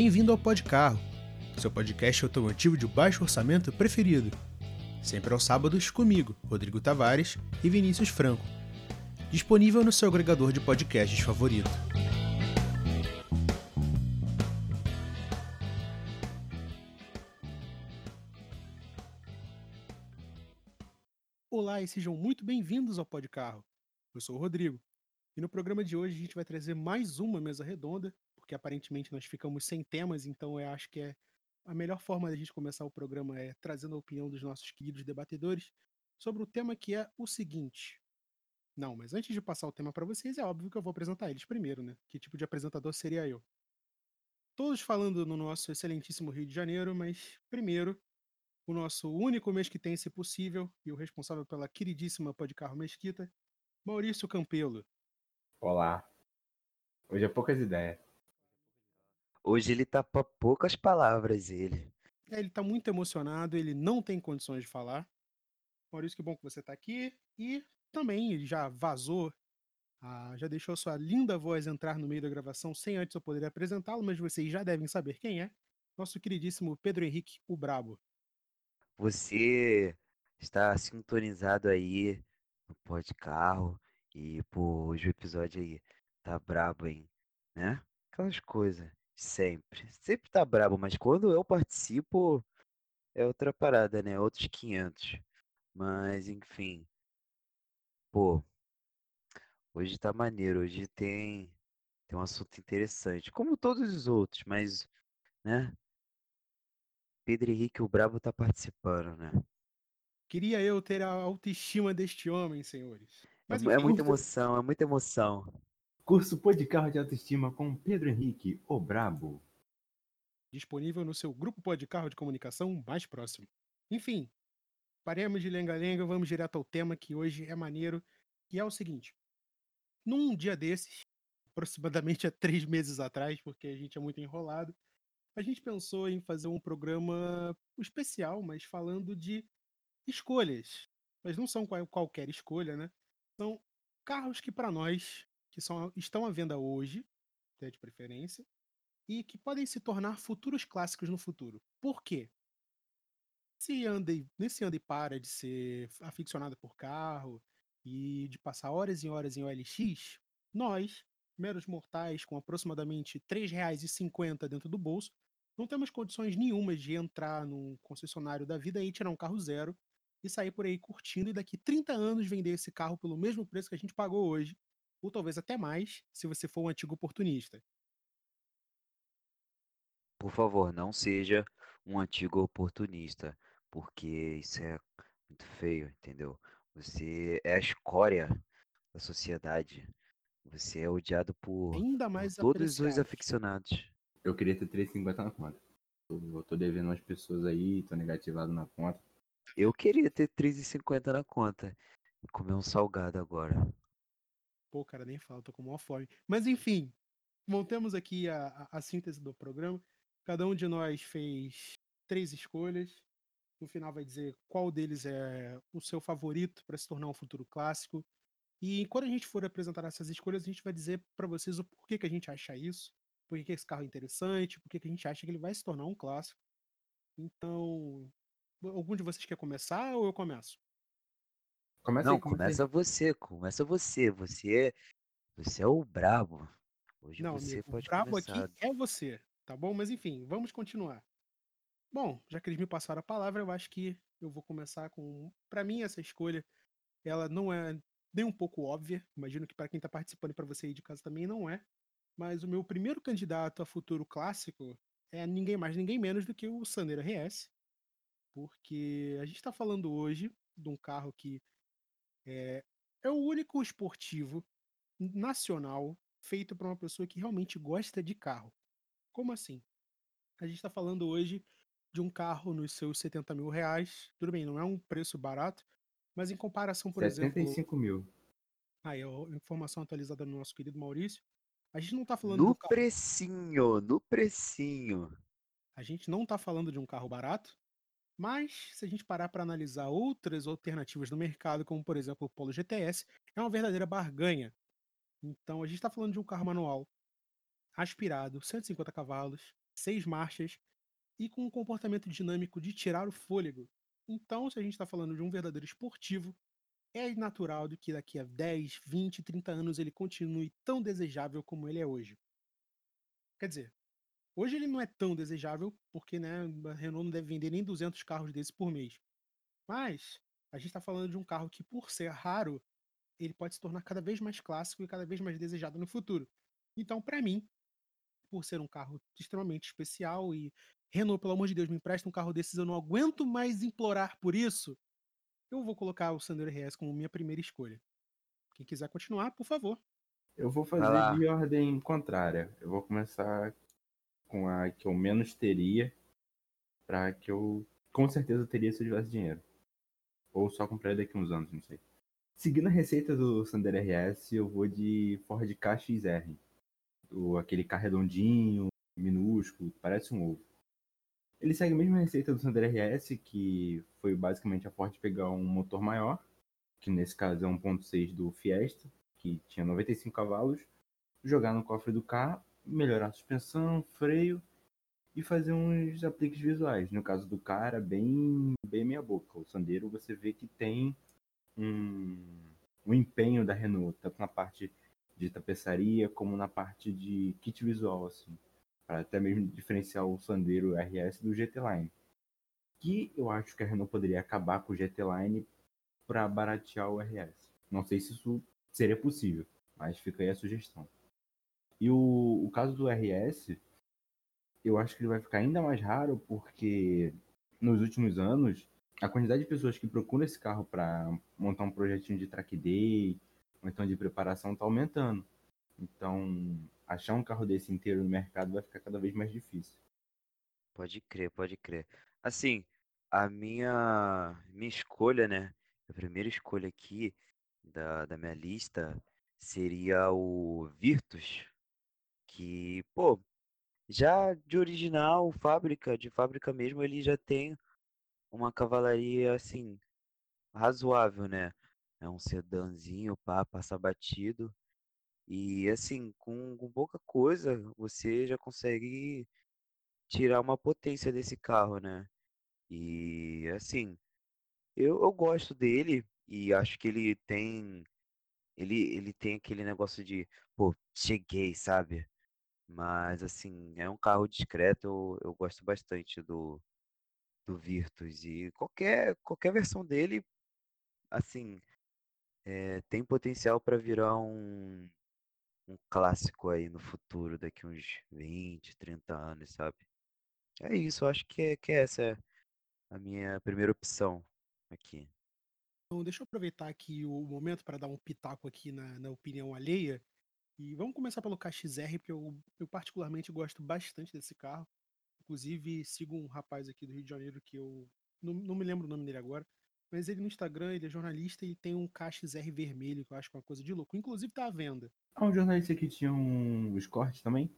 Bem-vindo ao Podcarro, seu podcast automotivo de baixo orçamento preferido. Sempre aos sábados comigo, Rodrigo Tavares e Vinícius Franco. Disponível no seu agregador de podcasts favorito. Olá e sejam muito bem-vindos ao Podcarro. Eu sou o Rodrigo. E no programa de hoje a gente vai trazer mais uma mesa redonda, porque aparentemente nós ficamos sem temas, então eu acho que é a melhor forma da gente começar o programa é trazendo a opinião dos nossos queridos debatedores sobre o tema que é o seguinte. Não, mas antes de passar o tema para vocês, é óbvio que eu vou apresentar eles primeiro, né? Que tipo de apresentador seria eu? Todos falando no nosso excelentíssimo Rio de Janeiro, mas primeiro, o nosso único mês que tem, se possível, e o responsável pela queridíssima Podcarro Mesquita, Maurício Campelo. Olá. Hoje é poucas ideias. Hoje ele tá pra poucas palavras, ele. É, ele tá muito emocionado, ele não tem condições de falar. Maurício, que bom que você tá aqui. E também ele já vazou, ah, já deixou sua linda voz entrar no meio da gravação sem antes eu poder apresentá-lo, mas vocês já devem saber quem é. Nosso queridíssimo Pedro Henrique, o Brabo. Você está sintonizado aí no Pode Carro e, pô, hoje o episódio aí tá brabo, hein? Né? Aquelas coisas, sempre. Sempre tá brabo, mas quando eu participo é outra parada, né? Outros 500. Mas, enfim. Pô, hoje tá maneiro. Hoje tem, tem um assunto interessante. Como todos os outros, mas, né? Pedro Henrique, o Brabo, tá participando, né? Queria eu ter a autoestima deste homem, senhores. Mas, é, é muita emoção, é muita emoção. Curso Pô de Carro de Autoestima com Pedro Henrique, o Brabo. Disponível no seu grupo Pô de Carro de Comunicação mais próximo. Enfim, paremos de lenga-lenga, vamos direto ao tema que hoje é maneiro, que é o seguinte. Num dia desses, aproximadamente há três meses atrás, porque a gente é muito enrolado, a gente pensou em fazer um programa especial, mas falando de escolhas. Mas não são qualquer escolha, né? São carros que, para nós, que são, estão à venda hoje, até de preferência, e que podem se tornar futuros clássicos no futuro. Por quê? Se anda nesse anda e para de ser aficionado por carro e de passar horas e horas em OLX, nós, meros mortais com aproximadamente R$ 3,50 dentro do bolso, não temos condições nenhumas de entrar num concessionário da vida e tirar um carro zero e sair por aí curtindo e daqui 30 anos vender esse carro pelo mesmo preço que a gente pagou hoje, ou talvez até mais, se você for um antigo oportunista. Por favor, não seja um antigo oportunista, porque isso é muito feio, entendeu? Você é a escória da sociedade. Você é odiado por, Ainda mais por todos os aficionados. Eu queria ter 3,50 na conta. Eu tô devendo umas pessoas aí, tô negativado na conta. Eu queria ter 3,50 na conta e comer um salgado agora. Pô, cara, nem fala, tô com maior fome. Mas enfim, montemos aqui a, a síntese do programa. Cada um de nós fez três escolhas. No final vai dizer qual deles é o seu favorito para se tornar um futuro clássico. E quando a gente for apresentar essas escolhas, a gente vai dizer para vocês o porquê que a gente acha isso, por que esse carro é interessante, por que a gente acha que ele vai se tornar um clássico. Então, algum de vocês quer começar ou eu começo? Começa Não, aí, começa começa aí. você, começa você. Você, você é o brabo. Hoje Não, você amigo, o pode brabo começar. aqui é você, tá bom? Mas enfim, vamos continuar. Bom, já que eles me passaram a palavra, eu acho que eu vou começar com. Pra mim, essa escolha, ela não é nem um pouco óbvia. Imagino que para quem tá participando e pra você aí de casa também não é. Mas o meu primeiro candidato a futuro clássico é ninguém mais, ninguém menos do que o Sandero RS. Porque a gente tá falando hoje de um carro que é, é o único esportivo nacional feito para uma pessoa que realmente gosta de carro. Como assim? A gente está falando hoje de um carro nos seus 70 mil reais. Tudo bem, não é um preço barato, mas em comparação, por exemplo. 75 mil. Aí, ó, informação atualizada do nosso querido Maurício. A gente não está falando No carro. precinho, no precinho. A gente não está falando de um carro barato, mas se a gente parar para analisar outras alternativas no mercado, como por exemplo o Polo GTS, é uma verdadeira barganha. Então a gente está falando de um carro manual, aspirado, 150 cavalos, seis marchas e com um comportamento dinâmico de tirar o fôlego. Então, se a gente está falando de um verdadeiro esportivo, é natural que daqui a 10, 20, 30 anos ele continue tão desejável como ele é hoje. Quer dizer, hoje ele não é tão desejável porque né, a Renault não deve vender nem 200 carros desses por mês. Mas a gente está falando de um carro que, por ser raro, ele pode se tornar cada vez mais clássico e cada vez mais desejado no futuro. Então, para mim, por ser um carro extremamente especial e Renault, pelo amor de Deus, me empresta um carro desses, eu não aguento mais implorar por isso. Eu vou colocar o Sandero RS como minha primeira escolha. Quem quiser continuar, por favor. Eu vou fazer de ordem contrária. Eu vou começar com a que eu menos teria, para que eu com certeza teria se eu tivesse dinheiro. Ou só compraria daqui uns anos, não sei. Seguindo a receita do Sandero RS, eu vou de Ford Ka XR. O, aquele carro redondinho, minúsculo, parece um ovo. Ele segue a mesma receita do Sandero RS, que foi basicamente a Ford pegar um motor maior, que nesse caso é 1.6 do Fiesta, que tinha 95 cavalos, jogar no cofre do carro, melhorar a suspensão, freio e fazer uns apliques visuais. No caso do cara, bem, bem meia boca. O Sandero você vê que tem um, um empenho da Renault, tanto na parte de tapeçaria como na parte de kit visual, assim para até mesmo diferenciar o Sandero RS do GT Line. Que eu acho que a Renault poderia acabar com o GT Line para baratear o RS. Não sei se isso seria possível, mas fica aí a sugestão. E o, o caso do RS, eu acho que ele vai ficar ainda mais raro porque nos últimos anos a quantidade de pessoas que procuram esse carro para montar um projetinho de track day ou então de preparação está aumentando. Então, achar um carro desse inteiro no mercado vai ficar cada vez mais difícil. Pode crer, pode crer. Assim, a minha minha escolha, né? A primeira escolha aqui da, da minha lista seria o Virtus, que, pô, já de original, fábrica, de fábrica mesmo, ele já tem uma cavalaria assim razoável, né? É um sedanzinho, pá, passa batido. E assim, com, com pouca coisa, você já consegue tirar uma potência desse carro, né? E assim, eu, eu gosto dele e acho que ele tem. Ele, ele tem aquele negócio de, pô, cheguei, sabe? Mas assim, é um carro discreto, eu, eu gosto bastante do, do Virtus. E qualquer, qualquer versão dele, assim, é, tem potencial para virar um, um clássico aí no futuro, daqui uns 20, 30 anos, sabe? É isso, acho que, é, que essa é a minha primeira opção aqui. Então, deixa eu aproveitar aqui o momento para dar um pitaco aqui na, na opinião alheia. E vamos começar pelo KXR, porque eu, eu particularmente gosto bastante desse carro. Inclusive, sigo um rapaz aqui do Rio de Janeiro que eu não, não me lembro o nome dele agora, mas ele no Instagram, ele é jornalista e tem um KXR vermelho, que eu acho que é uma coisa de louco. Inclusive tá à venda. Ah, um jornalista que tinha um Escort também?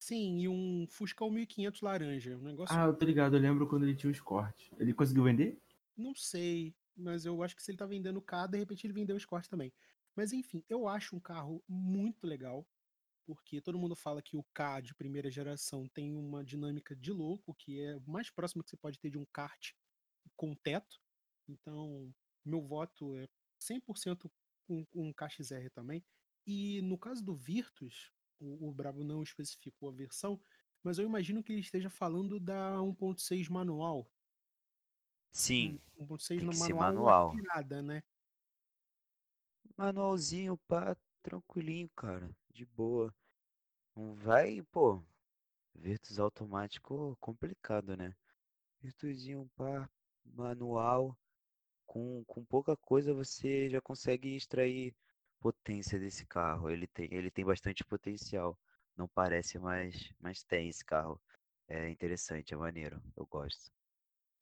Sim, e um Fusca 1500 laranja. Um negócio. Ah, eu tô ligado, eu lembro quando ele tinha o Escort. Ele conseguiu vender? Não sei, mas eu acho que se ele tá vendendo o K, de repente ele vendeu o Escort também. Mas enfim, eu acho um carro muito legal, porque todo mundo fala que o K de primeira geração tem uma dinâmica de louco, que é o mais próximo que você pode ter de um kart com teto. Então, meu voto é 100% com, um KXR também. E no caso do Virtus, o, o Brabo não especificou a versão, mas eu imagino que ele esteja falando da 1.6 manual. Sim. 1.6 no manual, manual. aspirada, né? Manualzinho, pá, tranquilinho, cara. De boa. Não vai, pô. Virtus automático complicado, né? Virtuzinho, pá, manual com, com pouca coisa você já consegue extrair potência desse carro. Ele tem, ele tem bastante potencial. Não parece, mas, mas tem esse carro. É interessante, é maneiro. Eu gosto.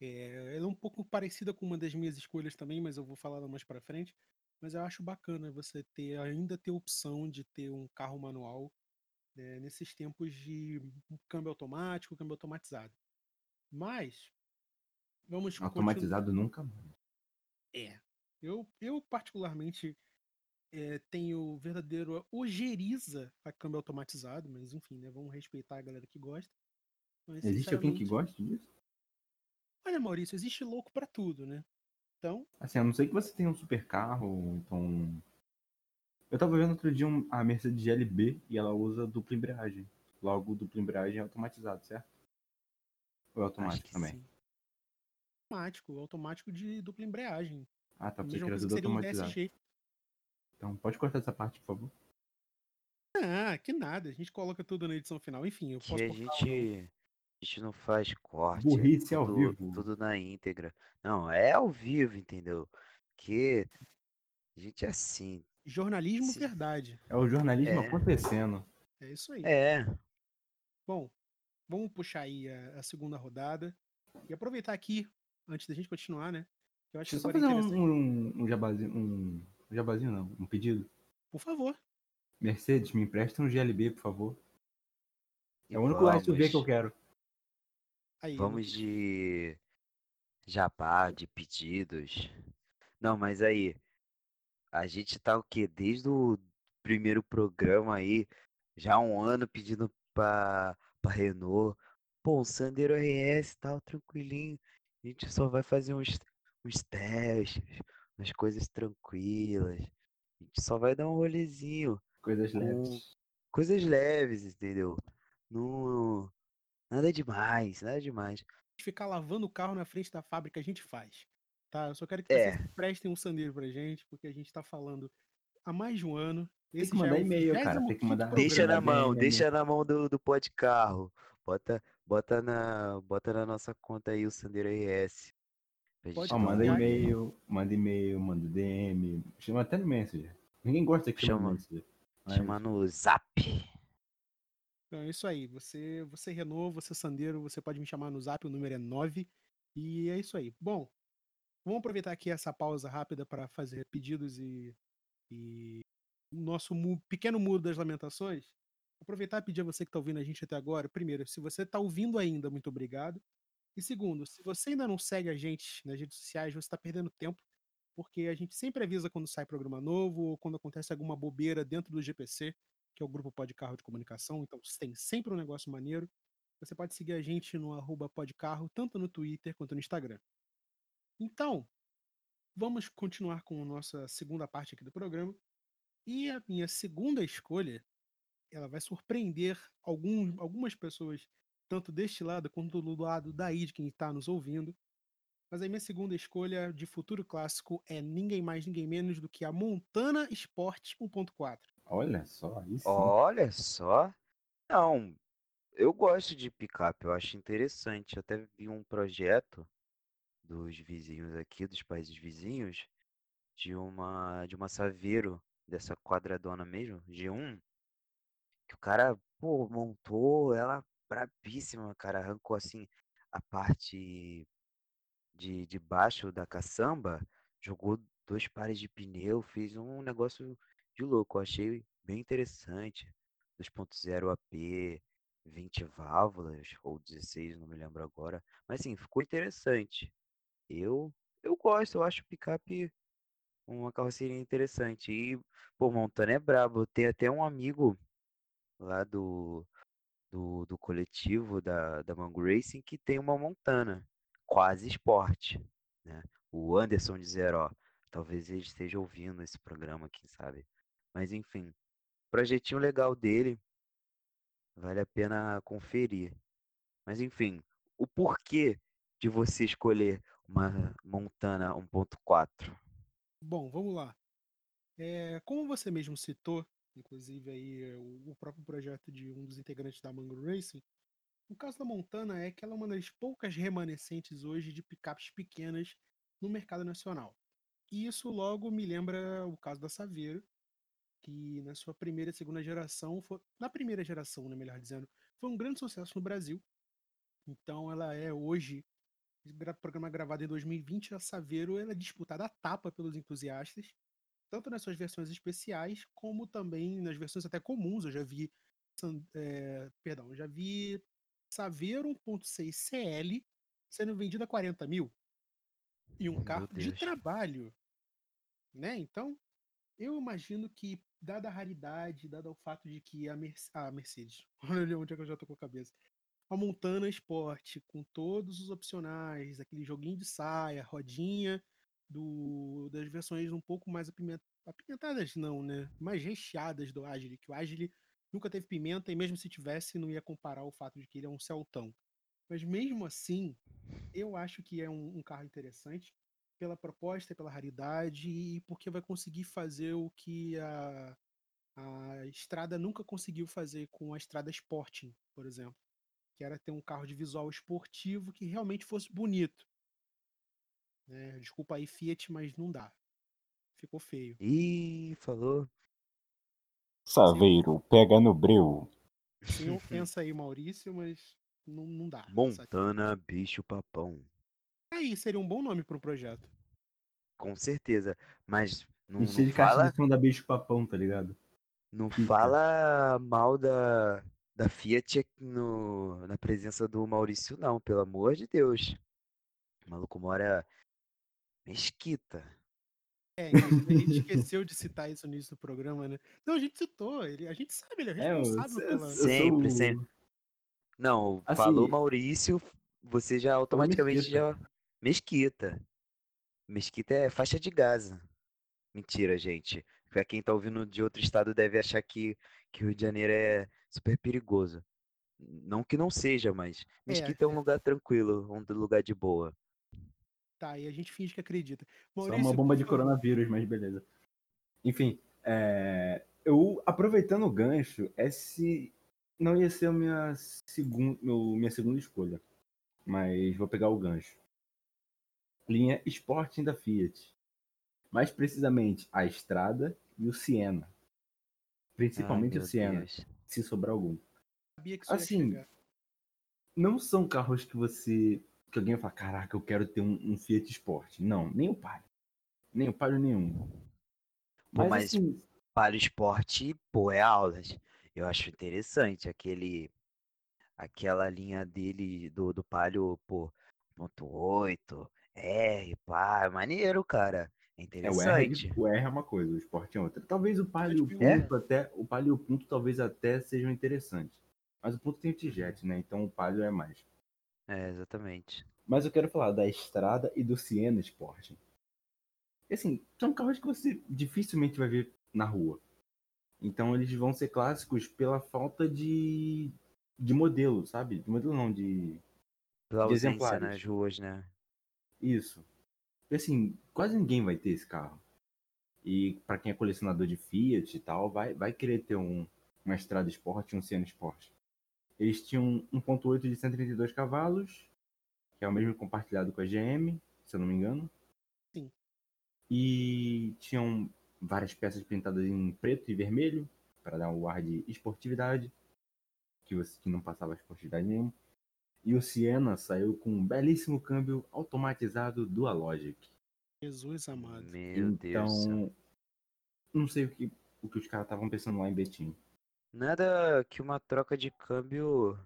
É, ela é um pouco parecida com uma das minhas escolhas também, mas eu vou falar mais para frente. Mas eu acho bacana você ter ainda ter opção de ter um carro manual né, nesses tempos de câmbio automático, câmbio automatizado. Mas vamos automatizado continuar. nunca mais. É. Eu, eu particularmente, é, tenho verdadeiro ojeriza a câmbio automatizado, mas enfim, né? Vamos respeitar a galera que gosta. Mas, Existe alguém que goste disso? Olha, Maurício, existe louco pra tudo, né? Então, Assim, a não ser que você tenha um super carro, então. Eu tava vendo outro dia um- a Mercedes GLB e ela usa dupla embreagem. Logo, dupla embreagem é automatizado, certo? Ou é Acho automático que também? sim. automático, automático de dupla embreagem. Ah, tá, A porque mesma era coisa tudo que seria um automatizado. DSG. Então, pode cortar essa parte, por favor? Ah, que nada, a gente coloca tudo na edição final. Enfim, eu Que posso a gente, a gente não faz corte. Burrice é ao tudo, vivo. Tudo na íntegra. Não, é ao vivo, entendeu? Que a gente é assim. Jornalismo Se- verdade. É o jornalismo É. acontecendo. É isso aí. É, Bom, vamos puxar aí a, a segunda rodada. E aproveitar aqui, antes da gente continuar, né? que Eu acho Deixa eu que só é fazer um, um, um jabazinho. Um, um jabazinho não, um pedido. Por favor. Mercedes, me empresta um GLB, por favor. É o único SUV que eu quero. Aí, vamos de jabá, de pedidos. Não, mas aí, a gente tá o quê? Desde o primeiro programa aí, já há um ano pedindo pra, pra Renault. Pô, um Sandero RS tal, tranquilinho. A gente só vai fazer uns, uns testes, umas coisas tranquilas. A gente só vai dar um rolezinho. Coisas leves. Coisas leves, entendeu? Não, nada demais, nada demais. ficar lavando o carro na frente da fábrica, a gente faz. Tá? Eu só quero que É. vocês prestem um sandeiro pra gente, porque a gente tá falando há mais de um ano. Tem Esse que mandar é e-mail, cara, tem que 25º mandar-. Deixa na mão, deixa na mão do, do pó de carro. Bota, bota, na, bota na nossa conta aí o Sandero RS. Pode um manda e-mail, manda e-mail, manda DM. Chama até no Messenger. Ninguém gosta que chama no. Messenger. Mas- Chama no zap. Então é isso aí. Você, você Renault, você Sandeiro, você pode me chamar no zap, o número é 9. E é isso aí. Bom, vamos aproveitar aqui essa pausa rápida para fazer pedidos e, e nosso mu- pequeno muro das lamentações. Aproveitar e pedir a você que está ouvindo a gente até agora. Primeiro, se você está ouvindo ainda, muito obrigado. E segundo, se você ainda não segue a gente nas redes sociais, você está perdendo tempo, porque a gente sempre avisa quando sai programa novo ou quando acontece alguma bobeira dentro do GPC, que é o Grupo Podcarro de Comunicação. Então tem sempre um negócio maneiro. Você pode seguir a gente no arroba podcarro, tanto no Twitter quanto no Instagram. Então, vamos continuar com a nossa segunda parte aqui do programa. E a minha segunda escolha, ela vai surpreender algum, algumas pessoas, tanto deste lado quanto do lado daí de quem está nos ouvindo. Mas a minha segunda escolha de futuro clássico é ninguém mais, ninguém menos do que a Montana Sport 1.4. Olha só, sim. Olha só. Não, eu gosto de picape, eu acho interessante. Eu até vi um projeto dos vizinhos aqui, dos países vizinhos, de uma de uma Saveiro, dessa quadradona mesmo, G1, que o cara, pô, montou ela brabíssima, cara, arrancou assim a parte de, de baixo da caçamba, jogou dois pares de pneu, fez um negócio de louco, eu achei bem interessante. 2.0 AP, 20 válvulas, ou 16, não me lembro agora. Mas assim, ficou interessante. Eu, eu gosto, eu acho o picape uma carroceria interessante. E, pô, Montana é brabo. Tem até um amigo lá do, do, do coletivo da, da Mango Racing que tem uma Montana, quase esporte, né? O Anderson de Zero, talvez ele esteja ouvindo esse programa, quem sabe. Mas enfim, projetinho legal dele, vale a pena conferir. Mas enfim, o porquê de você escolher uma Montana 1.4? Bom, vamos lá. É, como você mesmo citou, inclusive aí o, o próprio projeto de um dos integrantes da Mango Racing, o caso da Montana é que ela é uma das poucas remanescentes hoje de picapes pequenas no mercado nacional. E isso logo me lembra o caso da Saveiro, que na sua primeira e segunda geração, foi, na primeira geração, né, melhor dizendo, foi um grande sucesso no Brasil. Então ela é hoje, gra- programa gravado em 2020, a Saveiro ela é disputada a tapa pelos entusiastas, tanto nas suas versões especiais, como também nas versões até comuns. Eu já vi, é, perdão, já vi Saveiro 1.6 CL sendo vendido a 40 mil. E um Meu carro de Deus. trabalho, né? Então, eu imagino que, dada a raridade, dado o fato de que a, Merce- a Mercedes, olha onde é que eu já tô com a cabeça, a Montana Sport, com todos os opcionais, aquele joguinho de saia, rodinha, do, das versões um pouco mais apimentadas, não, né? Mais recheadas do Agile, que o Agile nunca teve pimenta e mesmo se tivesse, não ia comparar o fato de que ele é um Celtão. Mas mesmo assim, eu acho que é um, um carro interessante pela proposta, pela raridade e porque vai conseguir fazer o que a, a estrada nunca conseguiu fazer com a estrada Sporting, por exemplo, que era ter um carro de visual esportivo que realmente fosse bonito. Né? Desculpa aí, Fiat, mas não dá. Ficou feio. Ih, falou. Saveiro, pega no breu. Sim, pensa aí, Maurício, mas não, não dá. Montana Bicho Papão. Aí, seria um bom nome para um projeto. Com certeza. Mas não, Encher não de fala, de som da Bicho Papão, tá ligado? não Fica. fala mal da, da Fiat no, na presença do Maurício, não, pelo amor de Deus. O maluco mora Mesquita. É, inclusive, a gente esqueceu de citar isso no início do programa, né? Não, a gente citou, ele, a gente sabe, ele é É, eu- responsável eu- pela. eu- Sempre, sou- sempre. Não, Assim, falou Maurício, você já automaticamente já. Mesquita. Mesquita é faixa de Gaza. Mentira, gente. Pra quem tá ouvindo de outro estado deve achar que, que o Rio de Janeiro é super perigoso. Não que não seja, mas É, Mesquita é um lugar tranquilo, um lugar de boa. Tá, e a gente finge que acredita. Só Maurício, uma bomba de coronavírus, mas beleza. Enfim, é, eu aproveitando o gancho, esse não ia ser a minha, segun, meu- minha segunda escolha, mas vou pegar o gancho. Linha Sporting da Fiat. Mais precisamente a Estrada e o Siena. Principalmente Ai, o Siena, Deus. se sobrar algum. Assim, não são carros que você. que alguém vai falar, caraca, eu quero ter um, um Fiat Sport. Não, nem o Palio. Nem o Palio nenhum. Mas, mas assim, para o esporte, pô, é aulas. Eu acho interessante aquele, aquela linha dele do, do Palio, pô, ponto .8, R, pá, é maneiro, cara. É é, o R, interessante. o R é uma coisa, o Sport é outra. Talvez o Palio e o É? Punto até. O Palio e o Punto talvez até sejam interessantes. Mas o Punto tem o T-Jet, né? Então o Palio é mais. É, exatamente. Mas eu quero falar da Estrada e do Siena Sport. Assim, são carros que você dificilmente vai ver na rua. Então eles vão ser clássicos pela falta de, de modelo, sabe? De modelo não, de. Pela ausência exemplares. nas ruas, né? Isso. E, assim, quase ninguém vai ter esse carro. E para quem é colecionador de Fiat e tal, vai, vai querer ter um, uma Estrada Sport e um Siena Sport. Eles tinham 1.8 de 132 cavalos, que é o mesmo compartilhado com a GM, se eu não me engano. Sim. E tinham várias peças pintadas em preto e vermelho, para dar um ar de esportividade, que, você, que não passava esportividade nenhuma. E o Siena saiu com um belíssimo câmbio automatizado Dual Logic. Jesus amado. Meu Deus. do então, não sei o que, o que os caras estavam pensando lá em Betim. Nada que uma troca de câmbio,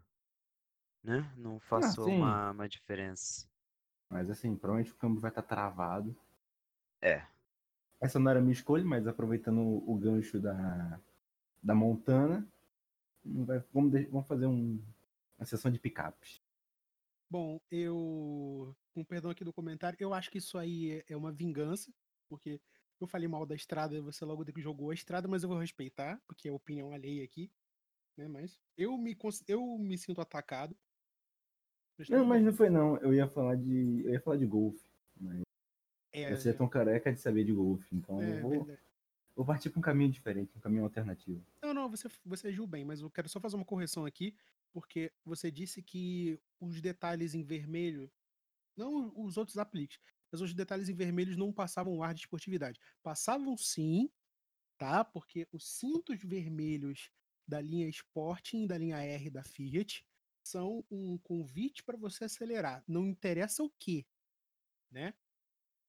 né? Não faça sim. uma, uma diferença. Mas assim, provavelmente o câmbio vai estar travado. É. Essa não era a minha escolha, mas aproveitando o, gancho da, da Montana, vai- vamos, vamos fazer um- uma sessão de picapes. Bom, eu. Com perdão aqui do comentário, eu acho que isso aí é- uma vingança, porque eu falei mal da estrada, você logo jogou a estrada, mas eu vou respeitar, porque é opinião alheia aqui. Né? Mas eu me, eu me sinto atacado. Mas Não, mas não foi não. Eu ia falar de. Eu ia falar de golfe. É, Você é tão careca de saber de golfe. Então é eu vou, verdade. vou partir para um caminho diferente, um caminho alternativo. Não, não, você, você agiu bem, mas eu quero só fazer uma correção aqui, porque você disse que os detalhes em vermelho, não os outros apliques, mas os detalhes em vermelhos não passavam o ar de esportividade. Passavam sim, tá? Porque os cintos vermelhos da linha Sporting e da linha R da Fiat são um convite para você acelerar. Não interessa o que, né?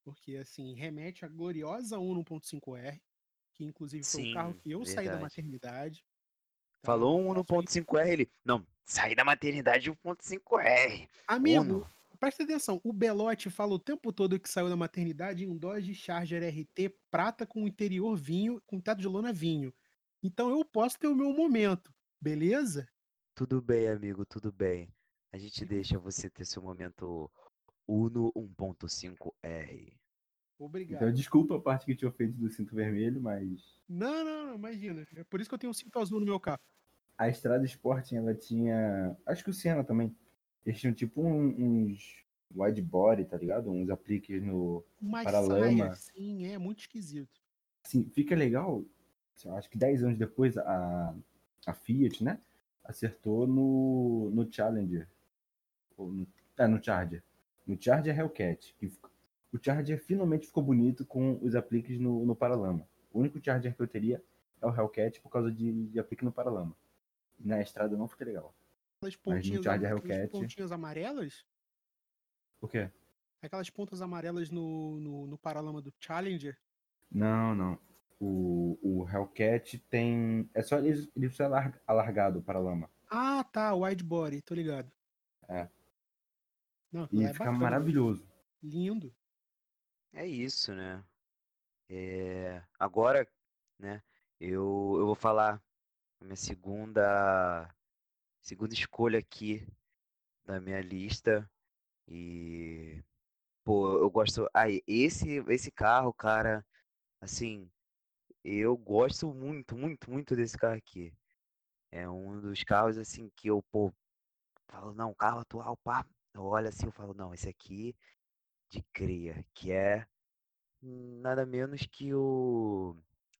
Porque assim, remete à gloriosa Uno 1.5R, que inclusive foi o carro Sim, que eu saí da verdade. maternidade. tá? Falou um Faço aí 1.5R, ele. Não, saí da maternidade 1.5R. Amigo, Uno. presta atenção. O Belote fala o tempo todo que saiu da maternidade em um Dodge Charger RT prata com interior vinho, com teto de lona vinho. Então eu posso ter o meu momento, beleza? Tudo bem, amigo, tudo bem. a gente deixa você ter seu momento Uno 1.5R. Obrigado. Então, desculpa a parte que te ofende do cinto vermelho, mas. Não, não, não, imagina. É por isso que eu tenho um cinto azul no meu carro. A Estrada Sporting, ela tinha. Acho que o Senna também. Eles tinham tipo um, uns wide body, tá ligado? Uns apliques no Uma paralama. saia, sim, é muito esquisito. Assim, fica legal. assim, Acho que 10 anos depois a, a Fiat, né? Acertou no, no Challenger. Ou no, é, no Charger. No Charger Hellcat. Que o Charger finalmente ficou bonito com os apliques no, no paralama. O único Charger que eu teria é o Hellcat por causa de, de aplique no paralama. Na estrada não fica legal. Aquelas Mas no pontinhas, aquelas Hellcat- pontinhas amarelas, Por quê? aquelas pontas amarelas no, no, no paralama do Challenger. Não, não. O, o Hellcat tem. É só ele, ele precisa alar- alargado o paralama. Ah, tá, wide body, tô ligado. É. Não, E é fica bacana, maravilhoso. Lindo. É isso, né? É, agora, né, eu, eu vou falar minha segunda, segunda escolha aqui da minha lista. E, pô, eu gosto. Aí, esse, esse carro, cara, assim, eu gosto muito, muito, muito desse carro aqui. É um dos carros, assim, que eu, pô, falo, não, carro atual, pá. Eu olho assim, eu falo, não, esse aqui de cria, que é nada menos que o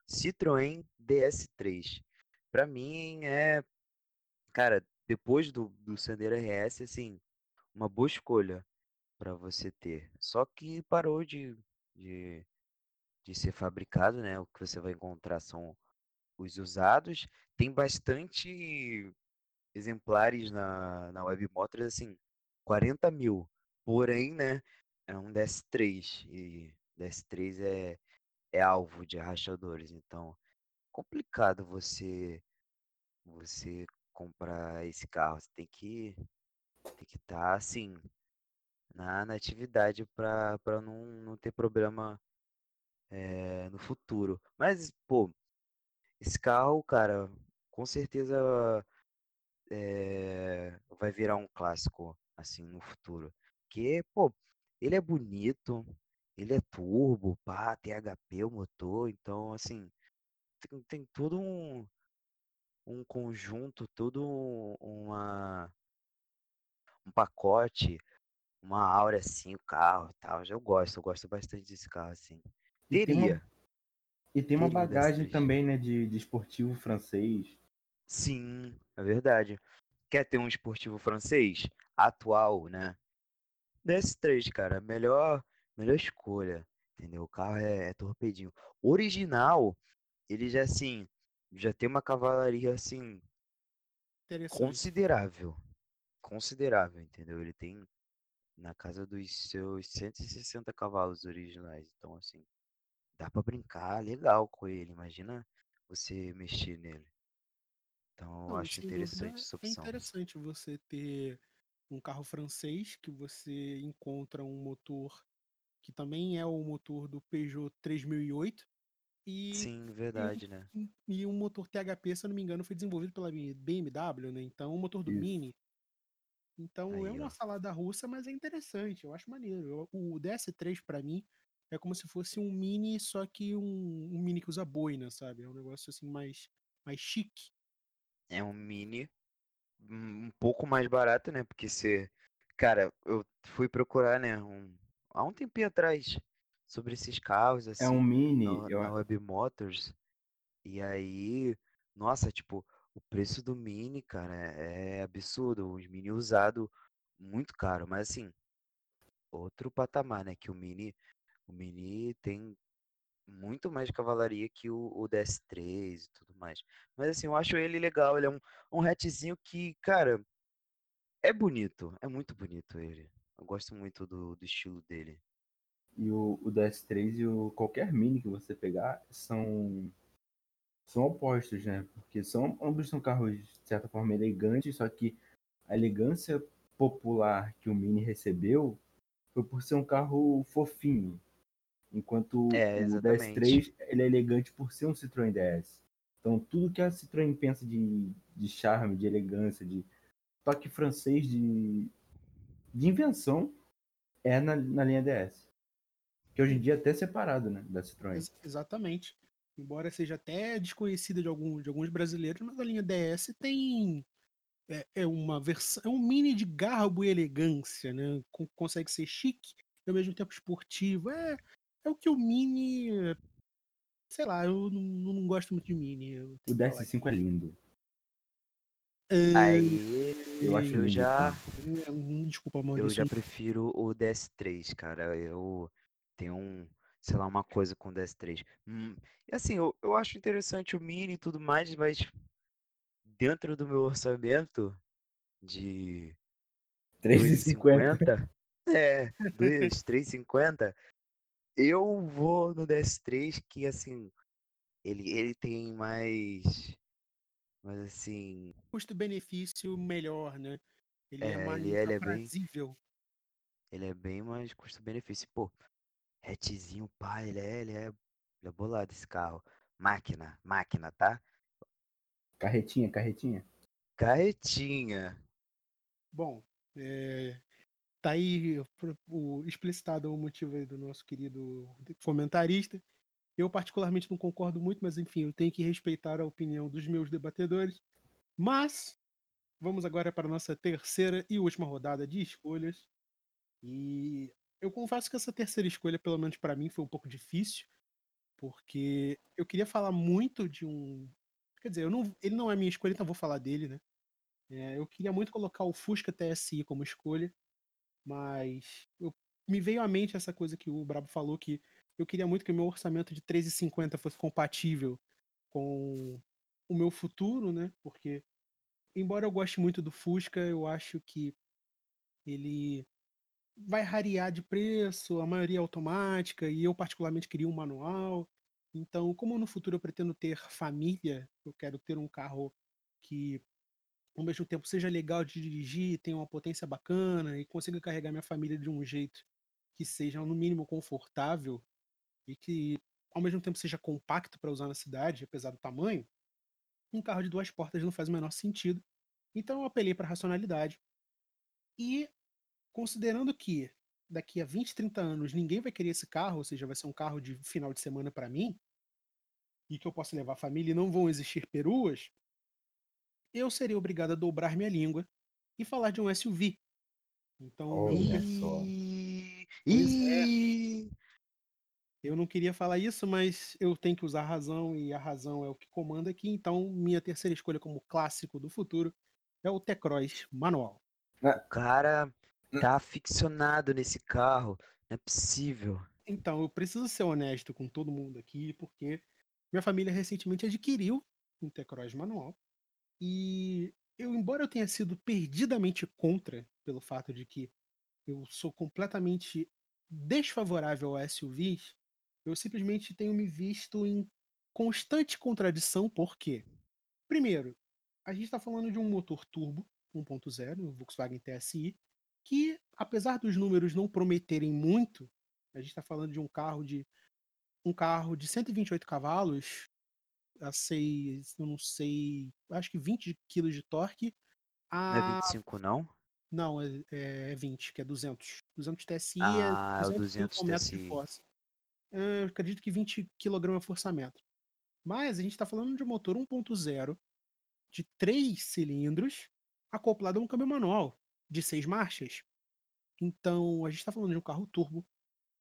Citroën DS3. Pra mim é, cara, depois do, do Sandero RS, assim, uma boa escolha para você ter. Só que parou de, de, de ser fabricado, né? O que você vai encontrar são os usados. Tem bastante exemplares na, na Web Motors, assim, 40 mil. Porém, né, é um DS3 e DS3 é, é alvo de rachadores, então complicado você você comprar esse carro. Você tem que tem que estar assim na, na atividade para não, não ter problema é, no futuro. Mas, pô, esse carro, cara, com certeza é, vai virar um clássico assim no futuro. Porque, pô, ele é bonito, ele é turbo, pá, tem HP o motor, então assim, tem, tem todo um, um conjunto, todo um- uma um pacote, uma aura assim, o carro e tal. Eu gosto, eu gosto bastante desse carro assim. E tem uma- Teria, E tem uma um bagagem DS3. também, né, de, de esportivo francês. sim, é verdade. Quer ter um esportivo francês atual, né? DS3, cara, melhor, melhor escolha, entendeu? O carro é, é torpedinho. Original, ele já assim, já tem uma cavalaria assim considerável, considerável, entendeu? Ele tem na casa dos seus 160 cavalos originais, então assim, dá pra brincar legal com ele. Imagina você mexer nele. Então, eu Não, acho interessante essa É opção. interessante você ter um carro francês que você encontra um motor que também é o motor do Peugeot 3008 e, Sim, verdade, né? e um motor THP, se eu não me engano, foi desenvolvido pela BMW, né? Então, o motor do Isso. Mini. Então, é Aí, uma ó. salada russa, mas é interessante, eu acho maneiro. O DS3, pra mim, é como se fosse um Mini, só que um, um Mini que usa boina, sabe? É um negócio assim mais, mais chique. É um mini um um pouco mais barato, né? Porque você. Cara, eu fui procurar, né? Um, há um tempinho atrás sobre esses carros, assim. É um mini. na, eu- na Web Motors. E aí, nossa, tipo, o preço do Mini, cara, é, é absurdo. Os Mini usado muito caro, mas assim, outro patamar, né? Que o Mini, o Mini tem muito mais cavalaria que o, o DS3 e tudo mais. Mas assim, eu acho ele legal. Ele é um, um hatchzinho que, cara, é bonito. É muito bonito ele. Eu gosto muito do, do estilo dele. E o, o DS3 e o qualquer mini que você pegar são são opostos, né? Porque são ambos são carros de certa forma elegantes, só que a elegância popular que o Mini recebeu foi por ser um carro fofinho, enquanto É, o exatamente. DS3 ele é elegante por ser um Citroën DS. Então tudo que a Citroën pensa de, de charme, de elegância, de toque francês de, de invenção é na, na linha DS. Que hoje em dia é até separado, né? Da Citroën. Ex exatamente. Embora seja até desconhecida de, algum, de alguns brasileiros, mas a linha DS tem é, é uma versão, é um mini de garbo e elegância, né? consegue ser chique e ao mesmo tempo esportivo. É, é o que o Mini. Sei lá, eu não, não gosto muito de Mini. O DS5 é lindo. Aí eu, acho eu já. Hum, desculpa, mano. Eu já prefiro o DS3, cara. Eu tenho um, sei lá, uma coisa com o DS3. Hum, e assim, eu, eu acho interessante o Mini e tudo mais, mas dentro do meu orçamento de 3,50. É, 3,50. Eu vou no DS3 que assim, ele, ele tem mais. Mas assim. Custo-benefício melhor, né? Ele é, é mais ele, ele é bem, ele é bem mais custo-benefício. Pô, hatchzinho, pá, ele é, ele é, ele é bolado esse carro. Máquina, máquina, tá? Carretinha, carretinha. Carretinha. Bom, é, tá aí o, explicitado o motivo do nosso querido comentarista. Eu particularmente não concordo muito, mas enfim, eu tenho que respeitar a opinião dos meus debatedores. Mas vamos agora para a nossa terceira e última rodada de escolhas. E eu confesso que essa terceira escolha, pelo menos para mim, foi um pouco difícil, porque eu queria falar muito de um. Quer dizer, não, ele não é minha escolha, então vou falar dele, né? É, eu queria muito colocar o Fusca TSI como escolha, mas eu, me veio à mente essa coisa que o Brabo falou, que eu queria muito que o meu orçamento de 3,50 fosse compatível com o meu futuro, né? Porque, embora eu goste muito do Fusca, eu acho que ele vai rarear de preço, a maioria é automática, e eu particularmente queria um manual. Então, como no futuro eu pretendo ter família, eu quero ter um carro que ao mesmo tempo seja legal de dirigir, tenha uma potência bacana e consiga carregar minha família de um jeito que seja no mínimo confortável e que ao mesmo tempo seja compacto para usar na cidade, apesar do tamanho, um carro de duas portas não faz o menor sentido. Então eu apelei para a racionalidade. E considerando que daqui a 20, 30 anos ninguém vai querer esse carro, ou seja, vai ser um carro de final de semana para mim, e que eu posso levar a família e não vão existir peruas, eu seria obrigado a dobrar minha língua e falar de um SUV. Então, Olha só. É. Eu não queria falar isso, mas eu tenho que usar a razão e a razão é o que comanda aqui. Então, minha terceira escolha como clássico do futuro é o T-Cross manual. Cara tá aficionado nesse carro, não é possível. Então, eu preciso ser honesto com todo mundo aqui, porque minha família recentemente adquiriu um T-Cross manual. E eu, embora eu tenha sido perdidamente contra, pelo fato de que eu sou completamente desfavorável a SUVs, eu simplesmente tenho me visto em constante contradição, porque, primeiro, a gente está falando de um motor turbo 1.0, o Volkswagen TSI, que, apesar dos números não prometerem muito, a gente está falando de um carro de um carro de 128 cavalos, a 6, eu não sei, acho que 20 kg de torque. A... Não é 25 não? Não, é, é 20, que é 200. 200 TSI ah, é 200 Km de força. É, eu acredito que 20 kg é forçamento. Mas a gente está falando de um motor 1.0 de 3 cilindros acoplado a um câmbio manual de 6 marchas. Então, a gente está falando de um carro turbo,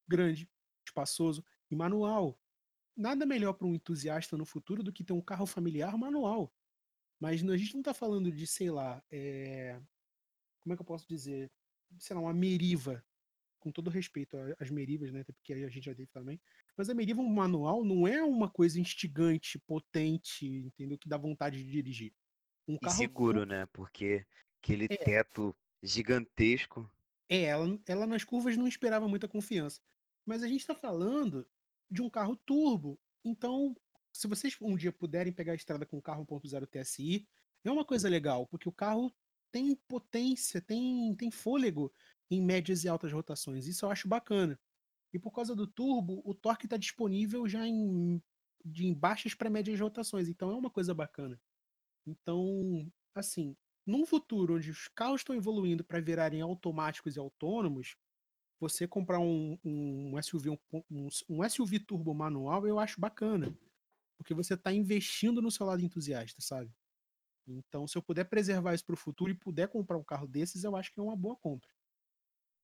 grande, espaçoso e manual nada melhor para um entusiasta no futuro do que ter um carro familiar manual. Mas a gente não está falando de, sei lá, é... como é que eu posso dizer? Sei lá, uma Meriva, com todo respeito às Merivas, né? Porque a gente já teve também. Mas a Meriva manual não é uma coisa instigante, potente, entendeu? Que dá vontade de dirigir. Um carro e seguro, né? Porque aquele é. teto gigantesco. É, ela, ela nas curvas não esperava muita confiança. Mas a gente está falando de um carro turbo. Então, se vocês um dia puderem pegar a estrada com um carro 1.0 TSI, é uma coisa legal, porque o carro tem potência, tem, tem fôlego em médias e altas rotações. Isso eu acho bacana. E por causa do turbo, o torque está disponível já em, de em baixas para médias rotações. Então é uma coisa bacana. Então, assim, num futuro onde os carros estão evoluindo para virarem automáticos e autônomos, você comprar um, um SUV um, um, SUV turbo manual eu acho bacana, porque você está investindo no seu lado entusiasta, sabe? Então, se eu puder preservar isso para o futuro e puder comprar um carro desses, eu acho que é uma boa compra.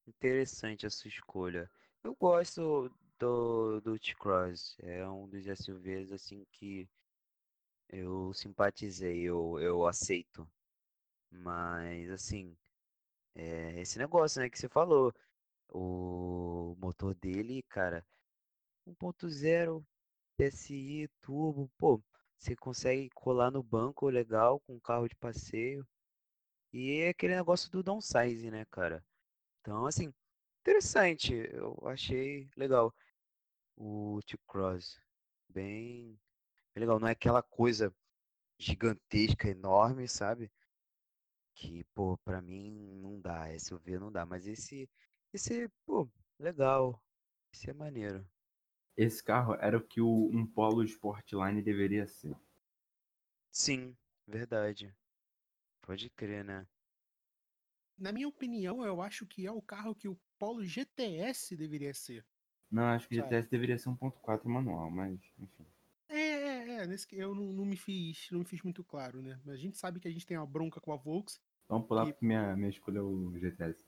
Interessante a sua escolha. Eu gosto do, do T-Cross. É um dos SUVs assim que eu simpatizei, eu, eu aceito. Mas assim, é esse negócio, né, que você falou. O motor dele, cara, 1.0 TSI turbo, pô, você consegue colar no banco legal com carro de passeio. E é aquele negócio do downsize, né, cara? Então, assim, interessante. Eu achei legal o T-Cross. Bem, bem legal. Não é aquela coisa gigantesca, enorme, sabe? Que, pô, pra mim não dá. SUV não dá. Mas esse, esse, pô, legal. Esse é maneiro. Esse carro era o que o, um Polo Sportline deveria ser. Sim, verdade. Pode crer, né? Na minha opinião, eu acho que é o carro que o Polo GTS deveria ser. Não, acho que o GTS deveria ser 1.4 manual, mas enfim. É, é, é. Nesse, eu não, não, me fiz, não me fiz muito claro, né? Mas a gente sabe que a gente tem uma bronca com a Volks. Vamos pular e... porque minha, minha escolha é o GTS.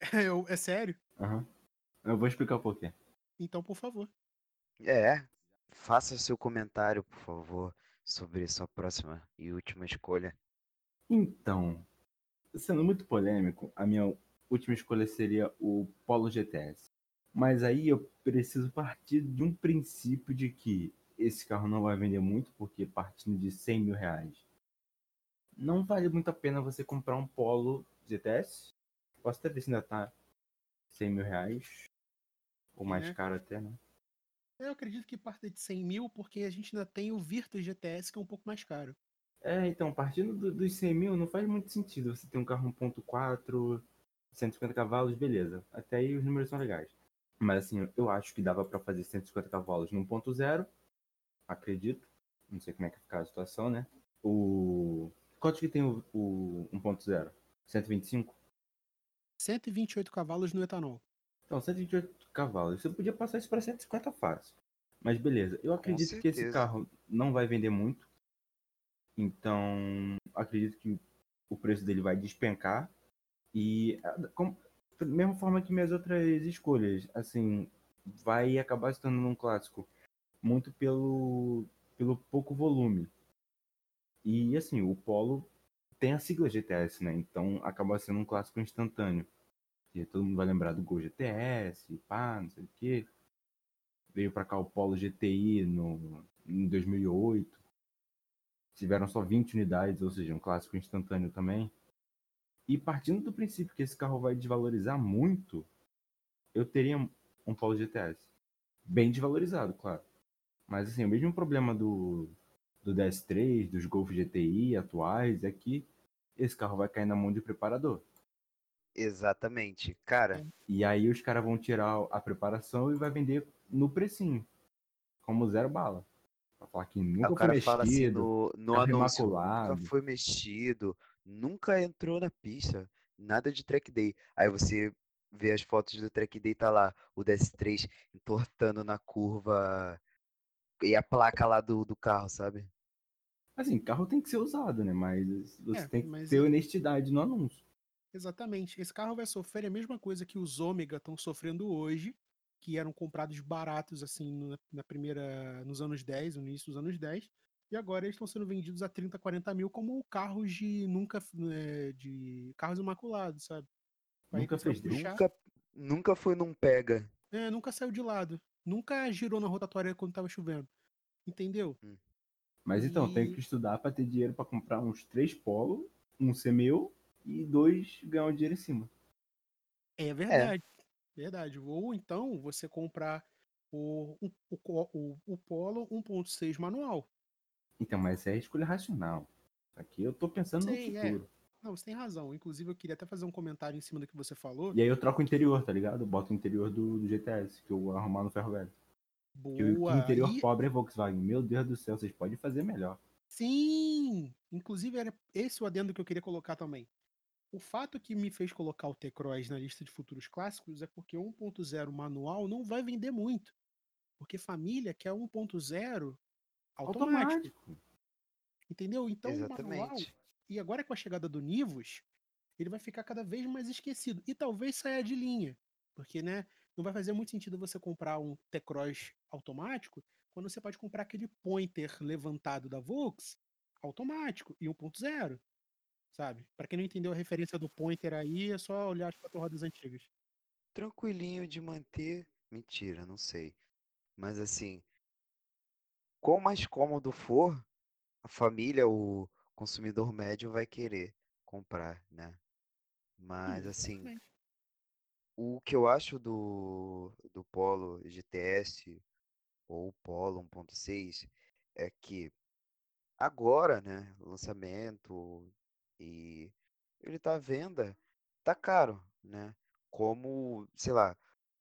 é, é sério? Aham. Uhum. Eu vou explicar o porquê. Então, por favor. É, faça seu comentário, por favor, sobre sua próxima e última escolha. Então, sendo muito polêmico, a minha última escolha seria o Polo GTS. Mas aí eu preciso partir de um princípio de que esse carro não vai vender muito, porque partindo de 100 mil reais, não vale muito a pena você comprar um Polo GTS. Posso até ver se ainda tá 100 mil reais, ou mais é. caro até, né? Eu acredito que parte de 100 mil, porque a gente ainda tem o Virtus GTS, que é um pouco mais caro. É, então, partindo do, dos 100 mil, não faz muito sentido você ter um carro 1.4, 150 cavalos, beleza. Até aí os números são legais. Mas assim, eu acho que dava para fazer 150 cavalos no 1.0, acredito. Não sei como é que ficar a situação, né? O... Quanto que tem o, o 1.0? 125? 128 cavalos no etanol. Então, 128 cavalos. Você podia passar isso para 150 fácil. Mas beleza, eu acredito que esse carro não vai vender muito. Então, acredito que o preço dele vai despencar. E, como, da mesma forma que minhas outras escolhas, assim, vai acabar se tornando um clássico muito pelo, pelo pouco volume. E, assim, o Polo tem a sigla GTS, né? Então, acaba sendo um clássico instantâneo todo mundo vai lembrar do Gol GTS, pá, não sei o quê. Veio para cá o Polo GTI no, em 2008. Tiveram só 20 unidades, ou seja, um clássico instantâneo também. E partindo do princípio que esse carro vai desvalorizar muito, eu teria um Polo GTS. Bem desvalorizado, claro. Mas assim, o mesmo problema do, do DS3, dos Golf GTI atuais, é que esse carro vai cair na mão de preparador. Exatamente, cara. E aí os caras vão tirar a preparação e vai vender no precinho, como zero bala. Pra falar que nunca o cara foi fala assim no, no anúncio, nunca foi mexido, nunca entrou na pista, nada de track day. Aí você vê as fotos do track day, tá lá o DS3 entortando na curva e a placa lá do, do carro, sabe? Assim, carro tem que ser usado, né? Mas você é, tem que mas... ter honestidade no anúncio. Exatamente. Esse carro vai sofrer a mesma coisa que os Ômega estão sofrendo hoje, que eram comprados baratos assim na primeira nos anos 10, no início dos anos 10, e agora eles estão sendo vendidos a 30, 40 mil como carros de nunca né, de carros imaculados, sabe? nunca fez nunca, nunca foi num pega. É, nunca saiu de lado. Nunca girou na rotatória quando tava chovendo. Entendeu? Hum. Mas então, e... tem que estudar para ter dinheiro para comprar uns três polo, um ser meu e dois ganham dinheiro em cima. É verdade. É. Verdade. Ou então você comprar o, o, o, o Polo 1.6 manual. Então, mas é escolha racional. Aqui eu tô pensando Sim, no é. futuro. É. Não, você tem razão. Inclusive, eu queria até fazer um comentário em cima do que você falou. E aí eu troco o interior, tá ligado? Eu boto o interior do, do GTS, que eu vou arrumar no ferro velho. Boa. Que o interior e... pobre é Volkswagen. Meu Deus do céu, vocês podem fazer melhor. Sim! Inclusive, era esse o adendo que eu queria colocar também. O fato que me fez colocar o T-Cross na lista de futuros clássicos é porque o 1.0 manual não vai vender muito. Porque família quer 1.0 automático. automático. Entendeu? Então Exatamente. manual. E agora com a chegada do Nivus, ele vai ficar cada vez mais esquecido. E talvez saia de linha. Porque, né, não vai fazer muito sentido você comprar um T-Cross automático quando você pode comprar aquele pointer levantado da Volks automático e 1.0, sabe? Para quem não entendeu a referência do pointer aí, é só olhar as quatro rodas antigas. Tranquilinho de manter, mentira, não sei. Mas assim, qual mais cômodo for, a família, o consumidor médio vai querer comprar, né? Mas assim, o que eu acho do, do Polo GTS ou Polo 1.6 é que agora, né, lançamento e ele tá à venda, tá caro, né? Como, sei lá,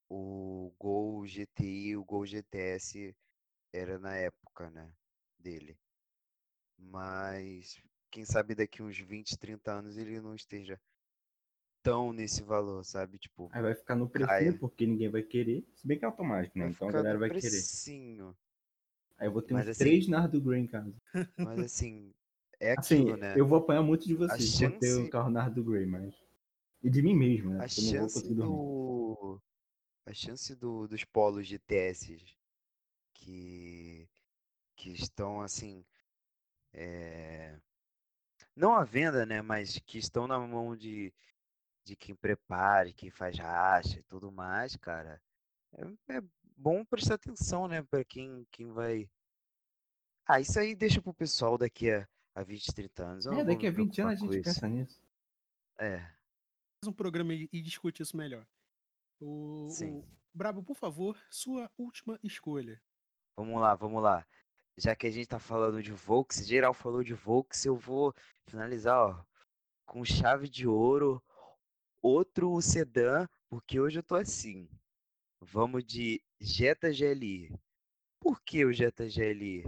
o Gol GTI, o Gol GTS era na época, né, dele. Mas quem sabe daqui uns 20, 30 anos ele não esteja tão nesse valor, sabe? Tipo, Aí vai ficar no precinho, porque ninguém vai querer. Se bem que é automático, né? vai Então a galera vai querer. precinho. Aí eu vou ter Mas uns assim- três Nardo Grey em casa. Mas assim, é Assim, aquilo, né? eu vou apanhar muito de vocês por ter chance- um carro Nardo Grey, mas. E de mim mesmo, né? A Porque chance do. A chance do, dos polos de TS que, que estão assim. é, Não à venda, né? Mas que estão na mão de, de quem prepara, quem faz racha e tudo mais, cara. É, é bom prestar atenção, né? Para quem, quem vai. Ah, isso aí deixa pro pessoal daqui a, a 20, 30 anos. Eu É, daqui a me 20 anos a gente pensa nisso. É, Faz um programa e, e discute isso melhor. O, sim. o- Brabo, por favor, sua última escolha. Vamos lá, vamos lá. Já que a gente tá falando de Volks, geral falou de Volks, eu vou finalizar, ó, com chave de ouro, outro sedã, porque hoje eu tô assim. Vamos de Jetta GLI. Por que o Jetta GLI?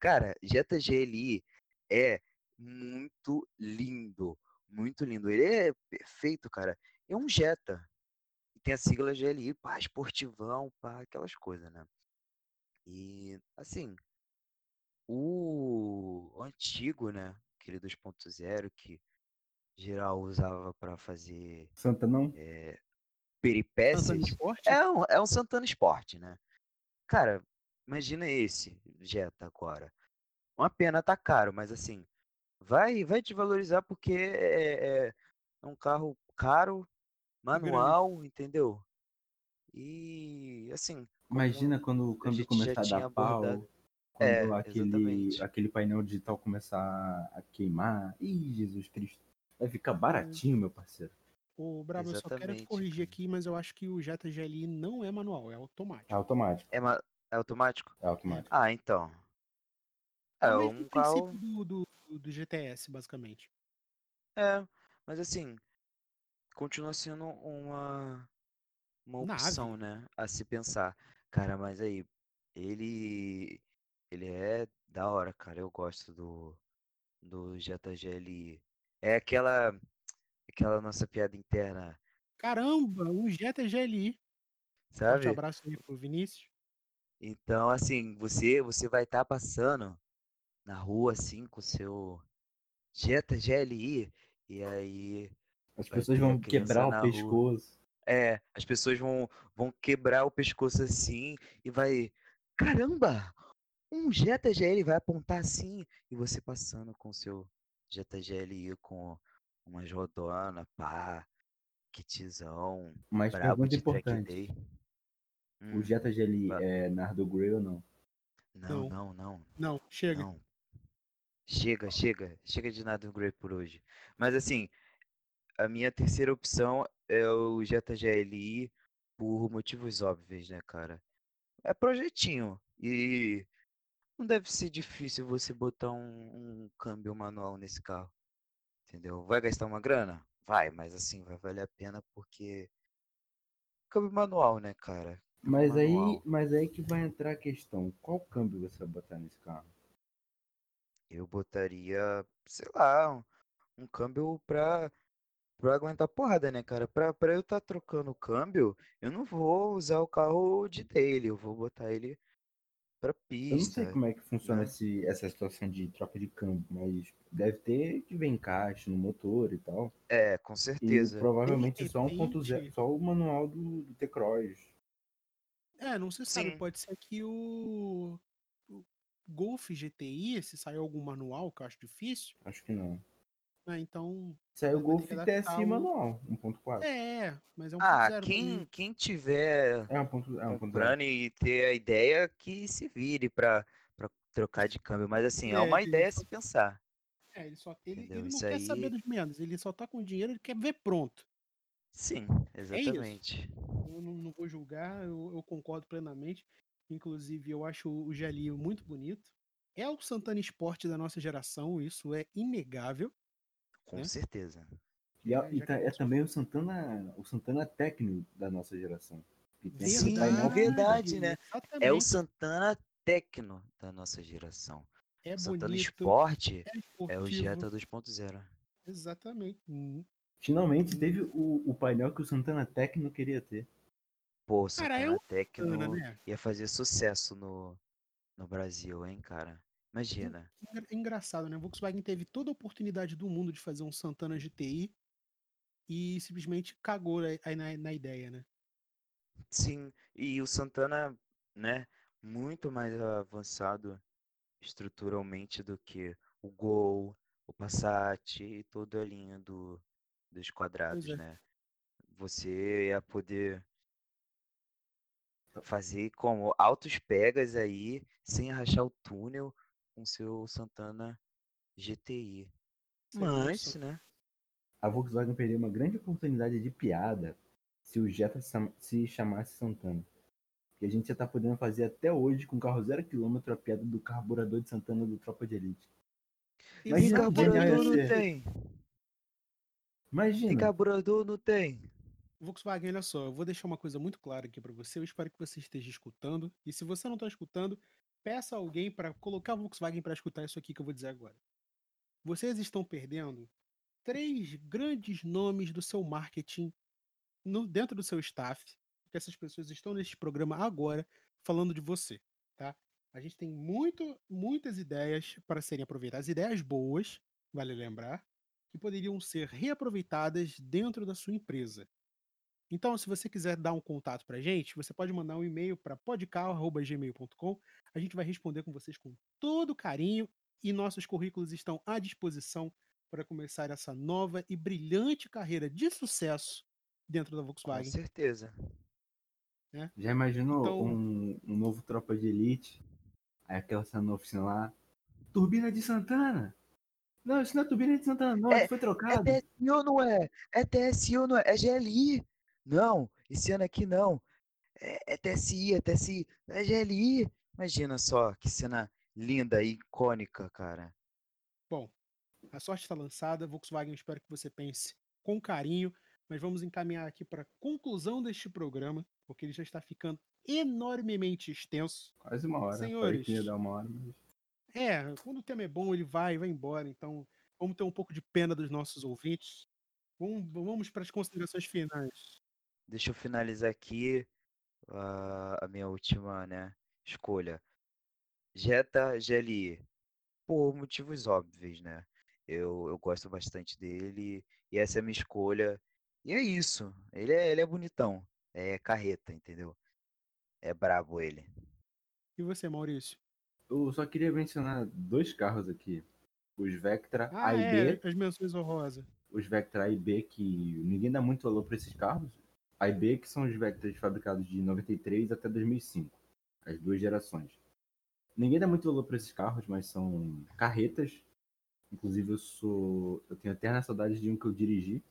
Cara, Jetta GLI é muito lindo, muito lindo. Ele é perfeito, cara. É um Jetta. Tem a sigla GLI, pá, esportivão, pá, aquelas coisas, né? E, assim, o antigo, né? Aquele 2.0 que geral usava para fazer Santa não? é, Santana peripécias. Sport? É um, é um Santana Sport, né? Cara, imagina esse Jetta agora. Uma pena tá caro, mas assim, vai vai te valorizar porque é, é- é um carro caro, manual, entendeu? E assim, Imagina quando o câmbio começar a dar pau, abordado. quando É, aquele, exatamente. aquele painel digital começar a queimar. Ih, Jesus Cristo. Vai ficar baratinho, meu parceiro. O Brabo, eu só quero te corrigir aqui, mas eu acho que o Jetta GLI não é manual, é É automático. automático. É, ma- é automático? É automático. Ah, então. É É o mesmo um carro. princípio do, do, do GTS, basicamente. É, mas assim, continua sendo uma, uma Nave. opção, né? A se pensar. Cara, mas aí, ele. Ele é da hora, cara. Eu gosto do, do Jetta GLI. É aquela. Aquela nossa piada interna, Caramba, um Jetta GLI. Sabe? abraço aí pro Vinícius. Então, assim, você você vai estar passando na rua assim com o seu Jetta GLI e aí As pessoas vão quebrar o rua. pescoço. É, as pessoas vão vão quebrar o pescoço assim e vai, caramba, um Jetta GLI vai apontar assim e você passando com o seu Jetta GLI com umas rodona, pá, kitzão, Mas brabo pergunta de track importante. day. O Hum, Jetta GLI va- é Nardo Grey ou não? não, Não. não, não. Não, chega. Não. Chega, chega. Chega de nada Grey por hoje. Mas assim, a minha terceira opção é o Jetta GLI por motivos óbvios, né, cara? É projetinho. E não deve ser difícil você botar um, um câmbio manual nesse carro. Entendeu? Vai gastar uma grana? Vai, mas assim, vai valer a pena porque. Câmbio manual, né, cara? Mas aí, manual. mas aí que vai entrar a questão. Qual câmbio você vai botar nesse carro? Eu botaria, sei lá, um, um câmbio pra, pra aguentar porrada, né, cara? Pra, pra eu estar tá trocando o câmbio, eu não vou usar o carro de dele, eu vou botar ele pra pista. Eu não sei como é que funciona né? esse, essa situação de troca de câmbio, mas deve ter que ver encaixe no motor e tal. É, com certeza. E provavelmente só 1.0, só o manual do, do T-Cross. É, não se sabe, Sim. pode ser que o, o Golf GTI, se saiu algum manual, que eu acho difícil. Acho que não. É, então. Saiu o Golf TSI o... manual, 1.4. É, mas é um Ah, quem, quem tiver é um ponto, é um ponto comprando e ter a ideia que se vire para trocar de câmbio. Mas assim, é, é uma ideia só... se pensar. É, ele só ele, ele não Isso quer aí... saber dos menos, ele só tá com dinheiro, ele quer ver pronto. Sim, é exatamente. É eu não, não, vou julgar, eu, eu, concordo plenamente. Inclusive, eu acho o Gelinho muito bonito. É o Santana Esporte da nossa geração, isso é inegável. Com né? certeza. E, é, e tá, é também o Santana, o Santana técnico da nossa geração. Sim, é verdade, né? Exatamente. É o Santana Tecno da nossa geração. É Santana bonito, Esporte é, é o Jetta 2.0. Exatamente. Hum. Finalmente teve o, o painel que o Santana Tecno queria ter. Pô, o Santana cara, é Tecno né? ia fazer sucesso no, no Brasil, hein, cara? Imagina. É engraçado, né? A Volkswagen teve toda a oportunidade do mundo de fazer um Santana GTI e simplesmente cagou aí na, na ideia, né? Sim, e o Santana, né, muito mais avançado estruturalmente do que o Gol, o Passat e toda a linha do, dos quadrados, é. né? Você ia poder fazer como altos pegas aí, sem rachar o túnel com seu Santana GTI. Mas, né? A Volkswagen perdeu uma grande oportunidade de piada se o Jetta se chamasse Santana. Que a gente já tá podendo fazer até hoje com carro zero quilômetro a piada do carburador de Santana do Tropa de Elite. Mas que carburador não tem? Imagina. Que carburador não tem? Volkswagen, olha só, eu vou deixar uma coisa muito clara aqui para você. Eu espero que você esteja escutando. E se você não está escutando, peça alguém para colocar a Volkswagen para escutar isso aqui que eu vou dizer agora. Vocês estão perdendo três grandes nomes do seu marketing no, dentro do seu staff, porque essas pessoas estão neste programa agora falando de você, tá? A gente tem muito, muitas ideias para serem aproveitadas, ideias boas, vale lembrar, que poderiam ser reaproveitadas dentro da sua empresa. Então, se você quiser dar um contato para a gente, você pode mandar um e-mail para podcal.gmail.com. A gente vai responder com vocês com todo carinho e nossos currículos estão à disposição para começar essa nova e brilhante carreira de sucesso dentro da Volkswagen. Com certeza. É? Já imaginou então... um, um, novo Tropa de Elite? Aí aquela cena oficina lá. Turbina de Santana! Não, isso não é turbina de Santana, não, é, foi trocado. É TSI ou não é? É TSI ou não é? É GLI. Não, esse ano aqui não. É, é TSI, é TSI, é GLI. Imagina só que cena linda e icônica, cara. Bom, a sorte está lançada. Volkswagen, espero que você pense com carinho. Mas vamos encaminhar aqui para a conclusão deste programa, porque ele já está ficando enormemente extenso. Quase uma hora. Senhores, que ia dar uma hora, mas... É, quando o tema é bom, ele vai, vai embora. Então, vamos ter um pouco de pena dos nossos ouvintes. Vamos, vamos para as considerações finais. Deixa eu finalizar aqui uh, a minha última né, escolha. Jetta GLI. Por motivos óbvios, né? Eu, eu gosto bastante dele e essa é a minha escolha. E é isso. Ele é, ele é bonitão. É carreta, entendeu? É brabo ele. E você, Maurício? Eu só queria mencionar dois carros aqui. Os Vectra ah, A e é, B. As menções honrosas. Os Vectra A e B, que ninguém dá muito valor para esses carros. A e B, que são os Vectras fabricados de 93 até 2005. As duas gerações. Ninguém dá muito valor para esses carros, mas são carretas. Inclusive, eu sou. Eu tenho eterna saudade de um que eu dirigi.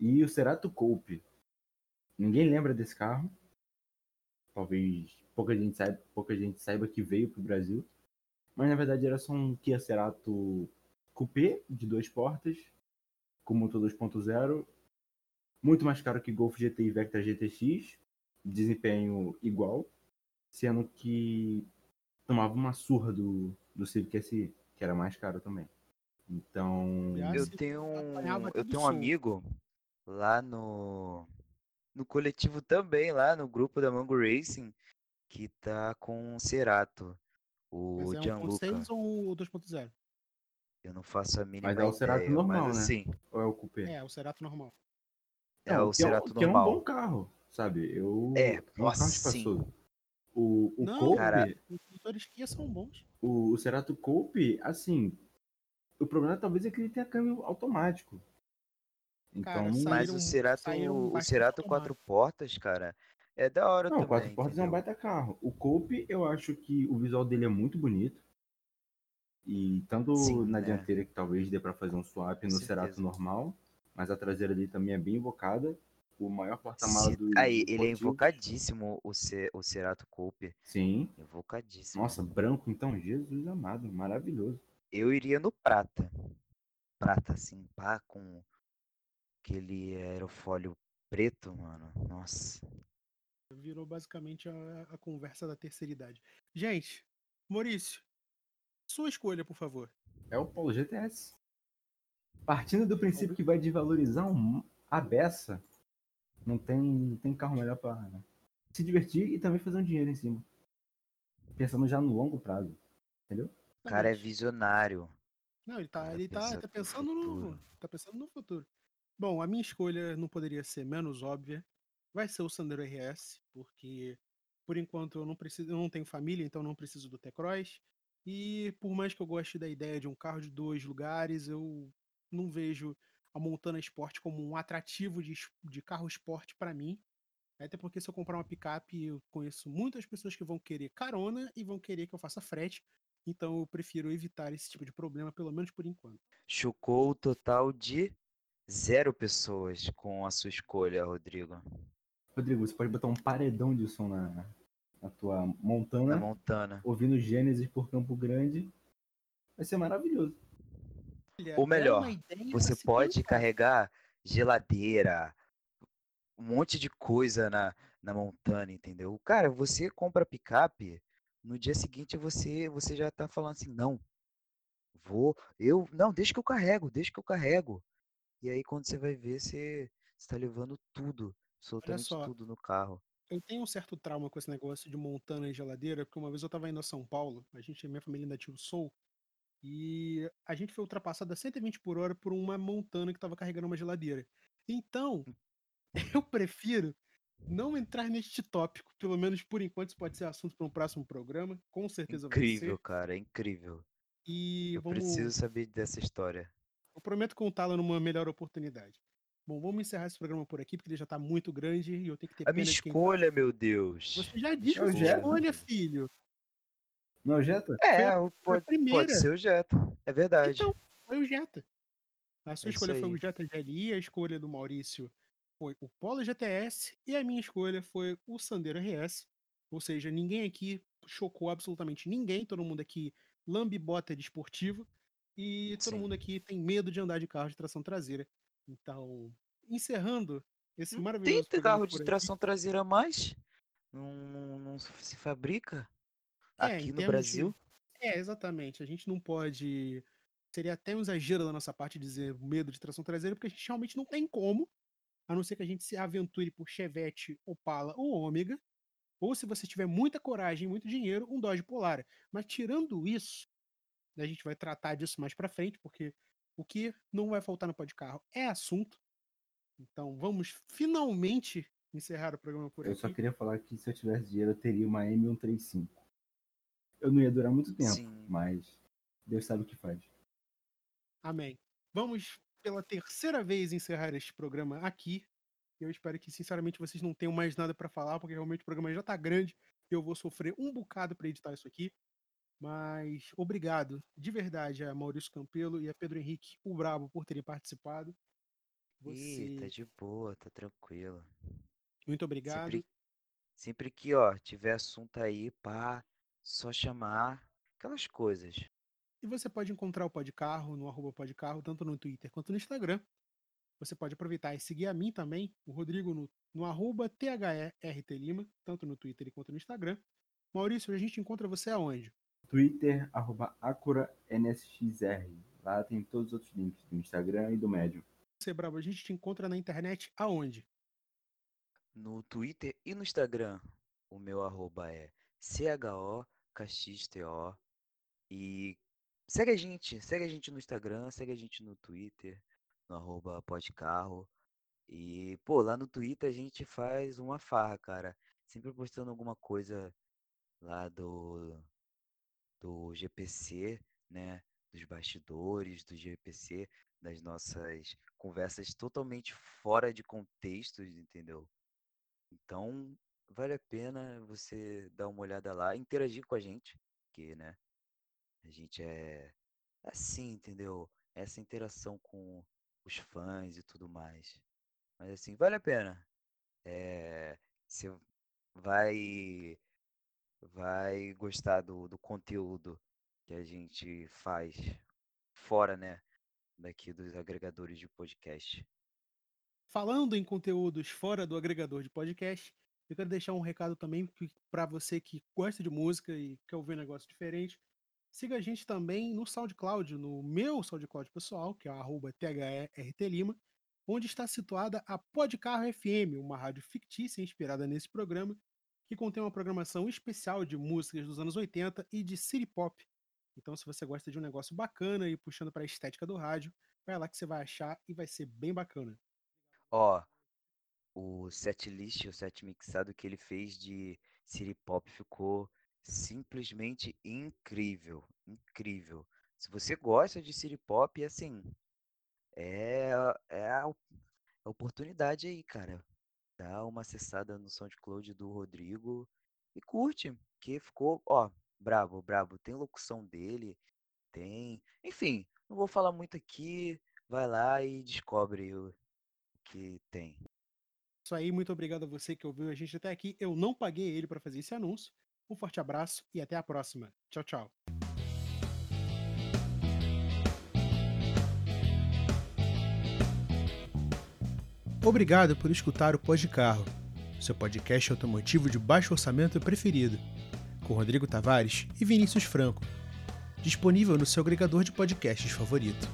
E o Cerato Coupe. Ninguém lembra desse carro. Talvez pouca gente saiba, pouca gente saiba que veio para o Brasil. Mas na verdade era só um Kia Cerato Coupé de duas portas, com motor 2.0, muito mais caro que Golf GT e Vectra GTX, desempenho igual, sendo que tomava uma surra do, do Civic SI. que era mais caro também. Então. Eu tenho um, eu tenho um amigo lá no, no coletivo também, lá no grupo da Mango Racing, que tá com o Cerato. O Mas é Gianluca. 1.6 ou 2.0? Eu não faço a mínima Mas é o Cerato ideia, normal, mas né? assim, Ou é o Coupé? É, o Cerato normal. É Não, o que é um- Cerato que é um normal. bom carro, sabe? Eu, É, um carro nossa, espaçoso. O, o Não, Coupe, cara. Os motores Kia são bons. o, o Cerato Coupe, assim, o problema talvez é que ele tenha câmbio automático. Então, Cara, Mas o Cerato, saíram o Cerato quatro portas, cara, é da hora não, também, quatro portas é um entendeu? baita carro. O Coupe, eu acho que o visual dele é muito bonito. E tanto Sim, na né? dianteira que talvez dê pra fazer um swap no certeza. Cerato normal, mas a traseira dele também é bem invocada. O maior porta-malas do Aí, do ele é invocadíssimo, o, Ce, o Cerato Coupe. Sim. Invocadíssimo. Nossa, branco então, Jesus amado, maravilhoso. Eu iria no prata. Prata, assim, pá, com aquele aerofólio preto, mano. Nossa. Virou basicamente a, a conversa da terceira idade. Gente, Maurício, sua escolha, por favor. É o Polo GTS. Partindo do princípio que vai desvalorizar um, a beça, não tem, não tem carro melhor pra se divertir e também fazer um dinheiro em cima. Pensando já no longo prazo. O cara é visionário. Não, ele tá, Cara, ele tá, pensa tá pensando no, futuro. tá pensando no futuro. Bom, a minha escolha não poderia ser menos óbvia. Vai ser o Sandero RS, porque por enquanto eu não preciso, eu não tenho família, então não preciso do T-Cross. E por mais que eu goste da ideia de um carro de dois lugares, eu não vejo a Montana Sport como um atrativo de, de carro esporte para mim. Até porque se eu comprar uma picape, eu conheço muitas pessoas que vão querer carona e vão querer que eu faça frete. Então eu prefiro evitar esse tipo de problema, pelo menos por enquanto. Chocou o total de zero pessoas com a sua escolha, Rodrigo. Rodrigo, você pode botar um paredão de som na, na tua Na Montana, Montana. ouvindo Gênesis por Campo Grande. Vai ser maravilhoso. Ou melhor, Você pode carregar geladeira, um monte de coisa na, na Montana, entendeu? Cara, você compra picape, no dia seguinte você, você já tá falando assim, não, vou, eu, não, deixa que eu carrego, deixa que eu carrego. E aí quando você vai ver, você está levando tudo, absolutamente só. tudo no carro. Eu tenho um certo trauma com esse negócio de Montana e geladeira, porque uma vez eu tava indo a São Paulo, a gente, minha família ainda tinha o Soul, e a gente foi ultrapassado a 120 por hora por uma Montana que tava carregando uma geladeira. Então, eu prefiro não entrar neste tópico, pelo menos por enquanto, isso pode ser assunto para um próximo programa, com certeza vai Incrível, ser. cara, incrível. E Eu vamos, preciso saber dessa história. eu prometo contá-la numa melhor oportunidade. Bom, vamos encerrar esse programa por aqui, porque ele já tá muito grande e eu tenho que ter A minha de quem escolha, meu Deus. Você já disse É o a escolha, filho. Não é o Jetta? É, foi pode, primeira. pode ser o Jetta, é verdade. Então, foi o Jetta. A sua É escolha foi o Jetta GLI, a escolha do Maurício foi o Polo GTS e a minha escolha foi o Sandero RS. Ou seja, ninguém aqui chocou absolutamente ninguém, todo mundo aqui lambe bota de esportivo e todo Sim. mundo aqui tem medo de andar de carro de tração traseira. Então, encerrando esse maravilhoso tem carro de tração traseira mais? Não, não- não se fabrica aqui em no termos de- Brasil? É, exatamente. A gente não pode. Seria até um exagero da nossa parte dizer medo de tração traseira, porque a gente realmente não tem como, a não ser que a gente se aventure por Chevette, Opala ou Ômega, ou se você tiver muita coragem e muito dinheiro, um Dodge Polara. Mas tirando isso, a gente vai tratar disso mais pra frente, porque o que não vai faltar no pó de carro é assunto. Então vamos finalmente encerrar o programa por Eu aqui. só queria falar que se eu tivesse dinheiro, eu teria uma M135. Eu não ia durar muito tempo, Sim. mas Deus sabe o que faz. Amém. Vamos pela terceira vez encerrar este programa aqui. Eu espero que, sinceramente, vocês não tenham mais nada para falar, porque realmente o programa já tá grande e eu vou sofrer um bocado para editar isso aqui. Mas obrigado de verdade a Maurício Campelo e a Pedro Henrique, o Brabo, por terem participado. Ih, tá Você... de boa, tá tranquilo. Muito obrigado. Sempre, sempre que, ó, tiver assunto aí, pá, só chamar aquelas coisas. E você pode encontrar o Podcarro no arroba Podcarro, tanto no Twitter quanto no Instagram. Você pode aproveitar e seguir a mim também, o Rodrigo, no, no arroba THERT Lima, tanto no Twitter quanto no Instagram. Maurício, a gente encontra você aonde? Twitter, arroba AcuraNSXR. Lá tem todos os outros links do Instagram e do Medium. Você, Brabo, a gente te encontra na internet aonde? No Twitter e no Instagram, o meu arroba é CHOKXTO. E segue a gente, segue a gente no Instagram, segue a gente no Twitter, no arroba podcarro. E, pô, lá no Twitter a gente faz uma farra, cara. Sempre postando alguma coisa lá do, do GPC, né? Dos bastidores do GPC, das nossas conversas totalmente fora de contexto, entendeu? Então, vale a pena você dar uma olhada lá, interagir com a gente, que, né? A gente é assim, entendeu? Essa interação com os fãs e tudo mais. Mas assim, vale a pena. É, você vai vai gostar do, do conteúdo que a gente faz fora, né, daqui dos agregadores de podcast. Falando em conteúdos fora do agregador de podcast, eu quero deixar um recado também para você que gosta de música e quer ouvir um negócio diferente. Siga a gente também no SoundCloud, no meu SoundCloud pessoal, que é o THERTLima, onde está situada a Podcarro FM, uma rádio fictícia inspirada nesse programa, que contém uma programação especial de músicas dos anos 80 e de city pop. Então, se você gosta de um negócio bacana e puxando para a estética do rádio, vai lá que você vai achar e vai ser bem bacana. Ó, o setlist, o set mixado que ele fez de City Pop ficou simplesmente incrível, incrível. Se você gosta de City Pop, assim, é, é a, a oportunidade aí, cara. Dá uma acessada no SoundCloud do Rodrigo e curte, que ficou, ó, brabo, brabo. Tem locução dele, tem. Enfim, não vou falar muito aqui. Vai lá e descobre o que tem. Isso aí, muito obrigado a você que ouviu a gente até aqui. Eu não paguei ele para fazer esse anúncio. Um forte abraço e até a próxima. Tchau, tchau. Obrigado por escutar o de Carro, seu podcast automotivo de baixo orçamento preferido, com Rodrigo Tavares e Vinícius Franco. Disponível no seu agregador de podcasts favorito.